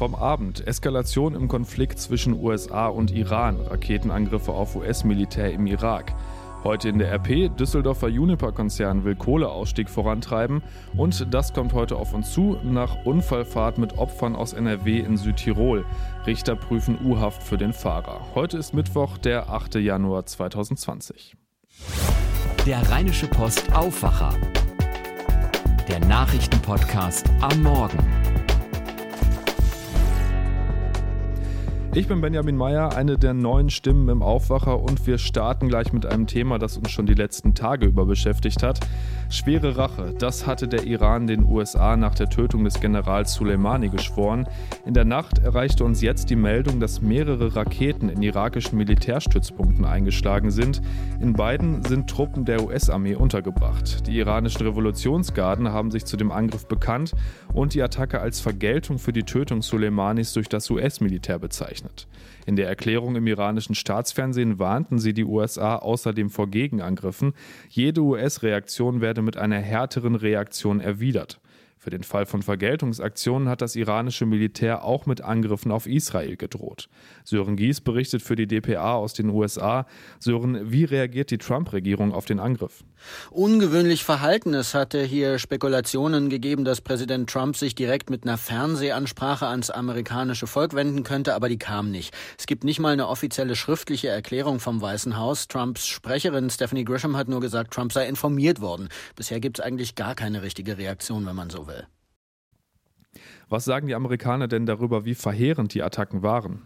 Vom Abend Eskalation im Konflikt zwischen USA und Iran, Raketenangriffe auf US-Militär im Irak. Heute in der RP, Düsseldorfer Juniper-Konzern will Kohleausstieg vorantreiben und das kommt heute auf uns zu nach Unfallfahrt mit Opfern aus NRW in Südtirol. Richter prüfen U-Haft für den Fahrer. Heute ist Mittwoch, der 8. Januar 2020. Der Rheinische Post Aufwacher. Der Nachrichtenpodcast am Morgen. Ich bin Benjamin Meyer, eine der neuen Stimmen im Aufwacher und wir starten gleich mit einem Thema, das uns schon die letzten Tage über beschäftigt hat. Schwere Rache, das hatte der Iran den USA nach der Tötung des Generals Soleimani geschworen. In der Nacht erreichte uns jetzt die Meldung, dass mehrere Raketen in irakischen Militärstützpunkten eingeschlagen sind. In beiden sind Truppen der US-Armee untergebracht. Die iranischen Revolutionsgarden haben sich zu dem Angriff bekannt und die Attacke als Vergeltung für die Tötung Soleimanis durch das US-Militär bezeichnet. In der Erklärung im iranischen Staatsfernsehen warnten sie die USA außerdem vor Gegenangriffen. Jede US-Reaktion werde mit einer härteren Reaktion erwidert. Für den Fall von Vergeltungsaktionen hat das iranische Militär auch mit Angriffen auf Israel gedroht. Sören Gies berichtet für die dpa aus den USA. Sören, wie reagiert die Trump-Regierung auf den Angriff? Ungewöhnlich verhalten. Es hatte hier Spekulationen gegeben, dass Präsident Trump sich direkt mit einer Fernsehansprache ans amerikanische Volk wenden könnte, aber die kam nicht. Es gibt nicht mal eine offizielle schriftliche Erklärung vom Weißen Haus. Trumps Sprecherin Stephanie Grisham hat nur gesagt, Trump sei informiert worden. Bisher gibt es eigentlich gar keine richtige Reaktion, wenn man so will. Was sagen die Amerikaner denn darüber, wie verheerend die Attacken waren?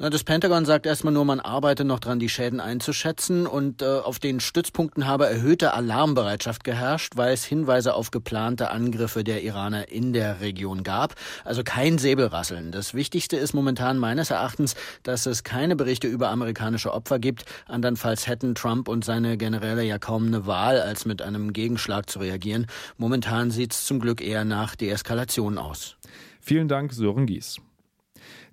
Das Pentagon sagt erstmal nur, man arbeite noch dran, die Schäden einzuschätzen und äh, auf den Stützpunkten habe erhöhte Alarmbereitschaft geherrscht, weil es Hinweise auf geplante Angriffe der Iraner in der Region gab. Also kein Säbelrasseln. Das Wichtigste ist momentan meines Erachtens, dass es keine Berichte über amerikanische Opfer gibt. Andernfalls hätten Trump und seine Generäle ja kaum eine Wahl, als mit einem Gegenschlag zu reagieren. Momentan sieht es zum Glück eher nach Deeskalation aus. Vielen Dank, Sören Gies.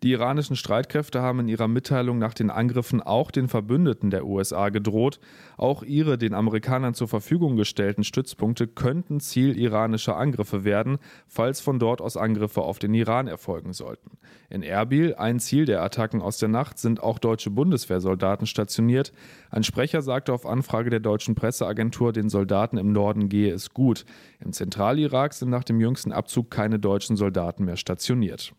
Die iranischen Streitkräfte haben in ihrer Mitteilung nach den Angriffen auch den Verbündeten der USA gedroht. Auch ihre den Amerikanern zur Verfügung gestellten Stützpunkte könnten Ziel iranischer Angriffe werden, falls von dort aus Angriffe auf den Iran erfolgen sollten. In Erbil, ein Ziel der Attacken aus der Nacht, sind auch deutsche Bundeswehrsoldaten stationiert. Ein Sprecher sagte auf Anfrage der deutschen Presseagentur, den Soldaten im Norden gehe es gut. Im Zentralirak sind nach dem jüngsten Abzug keine deutschen Soldaten mehr stationiert.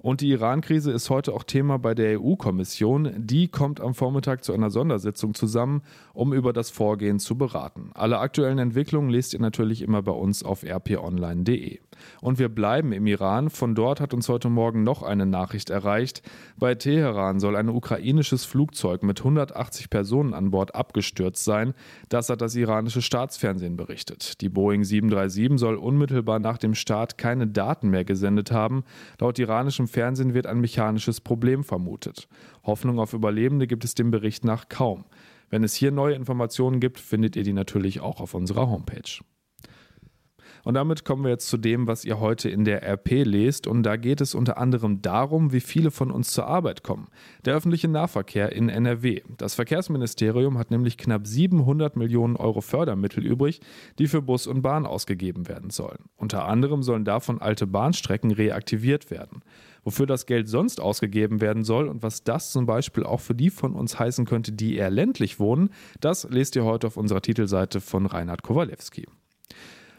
Und die Iran-Krise ist heute auch Thema bei der EU-Kommission. Die kommt am Vormittag zu einer Sondersitzung zusammen, um über das Vorgehen zu beraten. Alle aktuellen Entwicklungen lest ihr natürlich immer bei uns auf rponline.de. Und wir bleiben im Iran. Von dort hat uns heute Morgen noch eine Nachricht erreicht. Bei Teheran soll ein ukrainisches Flugzeug mit 180 Personen an Bord abgestürzt sein. Das hat das iranische Staatsfernsehen berichtet. Die Boeing 737 soll unmittelbar nach dem Start keine Daten mehr gesendet haben. Laut iranischem Fernsehen wird ein mechanisches Problem vermutet. Hoffnung auf Überlebende gibt es dem Bericht nach kaum. Wenn es hier neue Informationen gibt, findet ihr die natürlich auch auf unserer Homepage. Und damit kommen wir jetzt zu dem, was ihr heute in der RP lest. Und da geht es unter anderem darum, wie viele von uns zur Arbeit kommen. Der öffentliche Nahverkehr in NRW. Das Verkehrsministerium hat nämlich knapp 700 Millionen Euro Fördermittel übrig, die für Bus und Bahn ausgegeben werden sollen. Unter anderem sollen davon alte Bahnstrecken reaktiviert werden. Wofür das Geld sonst ausgegeben werden soll und was das zum Beispiel auch für die von uns heißen könnte, die eher ländlich wohnen, das lest ihr heute auf unserer Titelseite von Reinhard Kowalewski.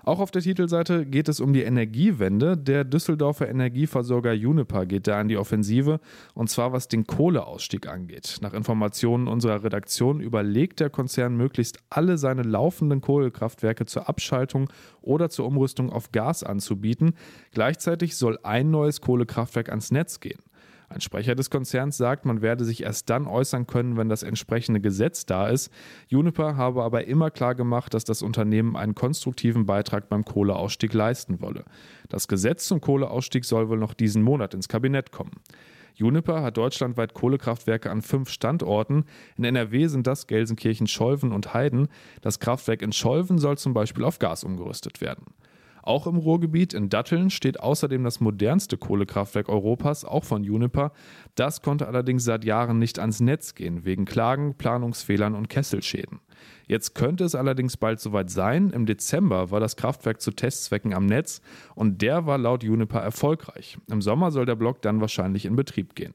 Auch auf der Titelseite geht es um die Energiewende. Der Düsseldorfer Energieversorger Juniper geht da an die Offensive und zwar was den Kohleausstieg angeht. Nach Informationen unserer Redaktion überlegt der Konzern möglichst alle seine laufenden Kohlekraftwerke zur Abschaltung oder zur Umrüstung auf Gas anzubieten. Gleichzeitig soll ein neues Kohlekraftwerk ans Netz gehen. Ein Sprecher des Konzerns sagt, man werde sich erst dann äußern können, wenn das entsprechende Gesetz da ist. Juniper habe aber immer klar gemacht, dass das Unternehmen einen konstruktiven Beitrag beim Kohleausstieg leisten wolle. Das Gesetz zum Kohleausstieg soll wohl noch diesen Monat ins Kabinett kommen. Juniper hat deutschlandweit Kohlekraftwerke an fünf Standorten. In NRW sind das Gelsenkirchen, Scholven und Heiden. Das Kraftwerk in Scholven soll zum Beispiel auf Gas umgerüstet werden. Auch im Ruhrgebiet in Datteln steht außerdem das modernste Kohlekraftwerk Europas, auch von Juniper. Das konnte allerdings seit Jahren nicht ans Netz gehen, wegen Klagen, Planungsfehlern und Kesselschäden. Jetzt könnte es allerdings bald soweit sein. Im Dezember war das Kraftwerk zu Testzwecken am Netz und der war laut Juniper erfolgreich. Im Sommer soll der Block dann wahrscheinlich in Betrieb gehen.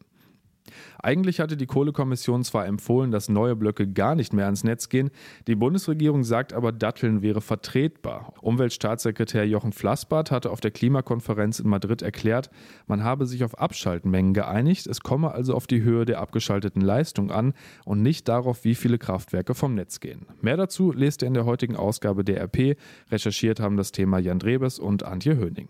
Eigentlich hatte die Kohlekommission zwar empfohlen, dass neue Blöcke gar nicht mehr ans Netz gehen, die Bundesregierung sagt aber, Datteln wäre vertretbar. Umweltstaatssekretär Jochen Flassbart hatte auf der Klimakonferenz in Madrid erklärt, man habe sich auf Abschaltmengen geeinigt, es komme also auf die Höhe der abgeschalteten Leistung an und nicht darauf, wie viele Kraftwerke vom Netz gehen. Mehr dazu lest ihr in der heutigen Ausgabe der RP. Recherchiert haben das Thema Jan Drebes und Antje Höning.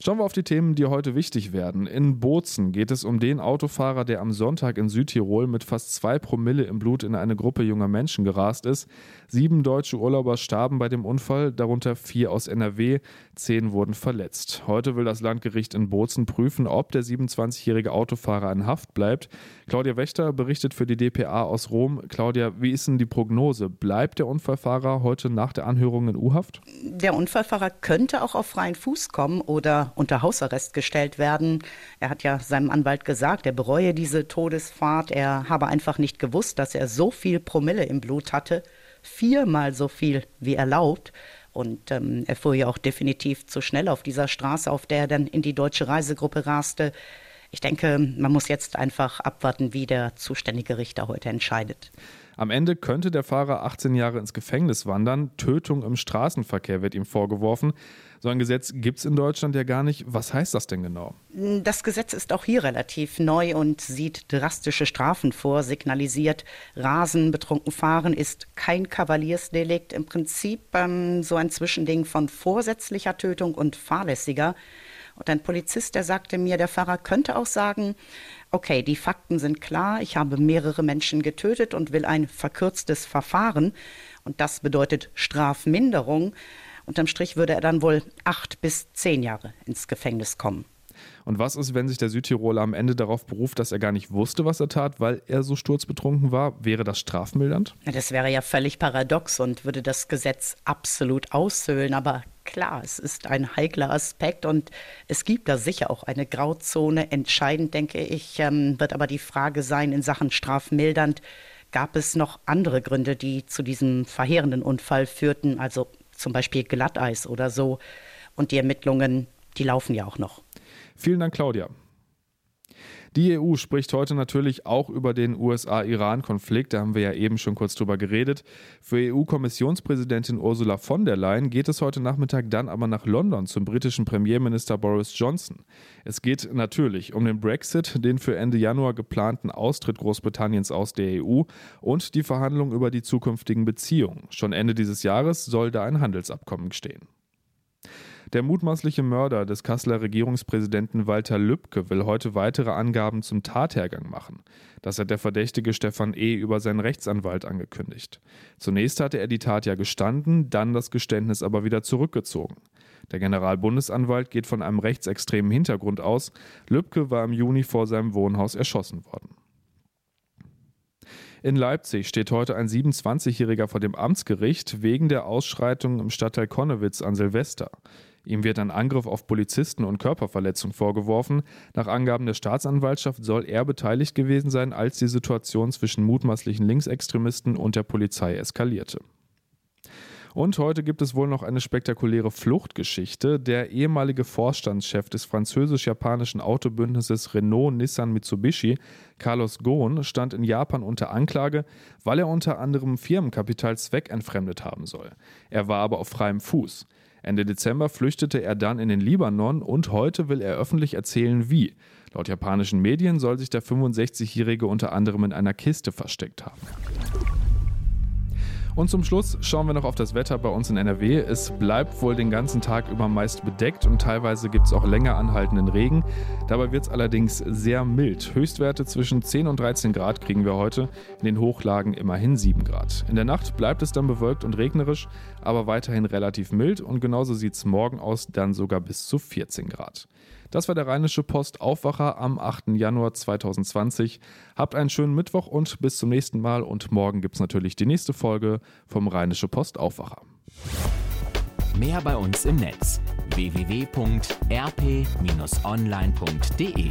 Schauen wir auf die Themen, die heute wichtig werden. In Bozen geht es um den Autofahrer, der am Sonntag in Südtirol mit fast zwei Promille im Blut in eine Gruppe junger Menschen gerast ist. Sieben deutsche Urlauber starben bei dem Unfall, darunter vier aus NRW, zehn wurden verletzt. Heute will das Landgericht in Bozen prüfen, ob der 27-jährige Autofahrer in Haft bleibt. Claudia Wächter berichtet für die DPA aus Rom. Claudia, wie ist denn die Prognose? Bleibt der Unfallfahrer heute nach der Anhörung in U-Haft? Der Unfallfahrer könnte auch auf freien Fuß kommen oder unter Hausarrest gestellt werden. Er hat ja seinem Anwalt gesagt, er bereue diese Todesfahrt. Er habe einfach nicht gewusst, dass er so viel Promille im Blut hatte. Viermal so viel wie erlaubt. Und ähm, er fuhr ja auch definitiv zu schnell auf dieser Straße, auf der er dann in die deutsche Reisegruppe raste. Ich denke, man muss jetzt einfach abwarten, wie der zuständige Richter heute entscheidet. Am Ende könnte der Fahrer 18 Jahre ins Gefängnis wandern. Tötung im Straßenverkehr wird ihm vorgeworfen. So ein Gesetz gibt es in Deutschland ja gar nicht. Was heißt das denn genau? Das Gesetz ist auch hier relativ neu und sieht drastische Strafen vor, signalisiert, Rasen, betrunken fahren ist kein Kavaliersdelikt. Im Prinzip ähm, so ein Zwischending von vorsätzlicher Tötung und fahrlässiger. Und ein Polizist, der sagte mir, der Fahrer könnte auch sagen, okay, die Fakten sind klar, ich habe mehrere Menschen getötet und will ein verkürztes Verfahren. Und das bedeutet Strafminderung. Unterm Strich würde er dann wohl acht bis zehn Jahre ins Gefängnis kommen. Und was ist, wenn sich der Südtiroler am Ende darauf beruft, dass er gar nicht wusste, was er tat, weil er so sturzbetrunken war? Wäre das strafmildernd? Das wäre ja völlig paradox und würde das Gesetz absolut aushöhlen. Aber klar, es ist ein heikler Aspekt und es gibt da sicher auch eine Grauzone. Entscheidend, denke ich, ähm, wird aber die Frage sein in Sachen strafmildernd. Gab es noch andere Gründe, die zu diesem verheerenden Unfall führten, also zum Beispiel Glatteis oder so? Und die Ermittlungen, die laufen ja auch noch. Vielen Dank, Claudia. Die EU spricht heute natürlich auch über den USA-Iran-Konflikt. Da haben wir ja eben schon kurz drüber geredet. Für EU-Kommissionspräsidentin Ursula von der Leyen geht es heute Nachmittag dann aber nach London zum britischen Premierminister Boris Johnson. Es geht natürlich um den Brexit, den für Ende Januar geplanten Austritt Großbritanniens aus der EU und die Verhandlungen über die zukünftigen Beziehungen. Schon Ende dieses Jahres soll da ein Handelsabkommen stehen. Der mutmaßliche Mörder des Kasseler Regierungspräsidenten Walter Lübcke will heute weitere Angaben zum Tathergang machen. Das hat der Verdächtige Stefan E. über seinen Rechtsanwalt angekündigt. Zunächst hatte er die Tat ja gestanden, dann das Geständnis aber wieder zurückgezogen. Der Generalbundesanwalt geht von einem rechtsextremen Hintergrund aus. Lübcke war im Juni vor seinem Wohnhaus erschossen worden. In Leipzig steht heute ein 27-Jähriger vor dem Amtsgericht wegen der Ausschreitung im Stadtteil Konnewitz an Silvester. Ihm wird ein Angriff auf Polizisten und Körperverletzung vorgeworfen. Nach Angaben der Staatsanwaltschaft soll er beteiligt gewesen sein, als die Situation zwischen mutmaßlichen Linksextremisten und der Polizei eskalierte. Und heute gibt es wohl noch eine spektakuläre Fluchtgeschichte. Der ehemalige Vorstandschef des französisch-japanischen Autobündnisses Renault-Nissan-Mitsubishi, Carlos Ghosn, stand in Japan unter Anklage, weil er unter anderem Firmenkapital zweckentfremdet haben soll. Er war aber auf freiem Fuß. Ende Dezember flüchtete er dann in den Libanon und heute will er öffentlich erzählen, wie. Laut japanischen Medien soll sich der 65-Jährige unter anderem in einer Kiste versteckt haben. Und zum Schluss schauen wir noch auf das Wetter bei uns in NRW. Es bleibt wohl den ganzen Tag über meist bedeckt und teilweise gibt es auch länger anhaltenden Regen. Dabei wird es allerdings sehr mild. Höchstwerte zwischen 10 und 13 Grad kriegen wir heute, in den Hochlagen immerhin 7 Grad. In der Nacht bleibt es dann bewölkt und regnerisch, aber weiterhin relativ mild und genauso sieht es morgen aus, dann sogar bis zu 14 Grad. Das war der Rheinische Post Aufwacher am 8. Januar 2020. Habt einen schönen Mittwoch und bis zum nächsten Mal. Und morgen gibt es natürlich die nächste Folge vom Rheinische Post Aufwacher. Mehr bei uns im Netz www.rp-online.de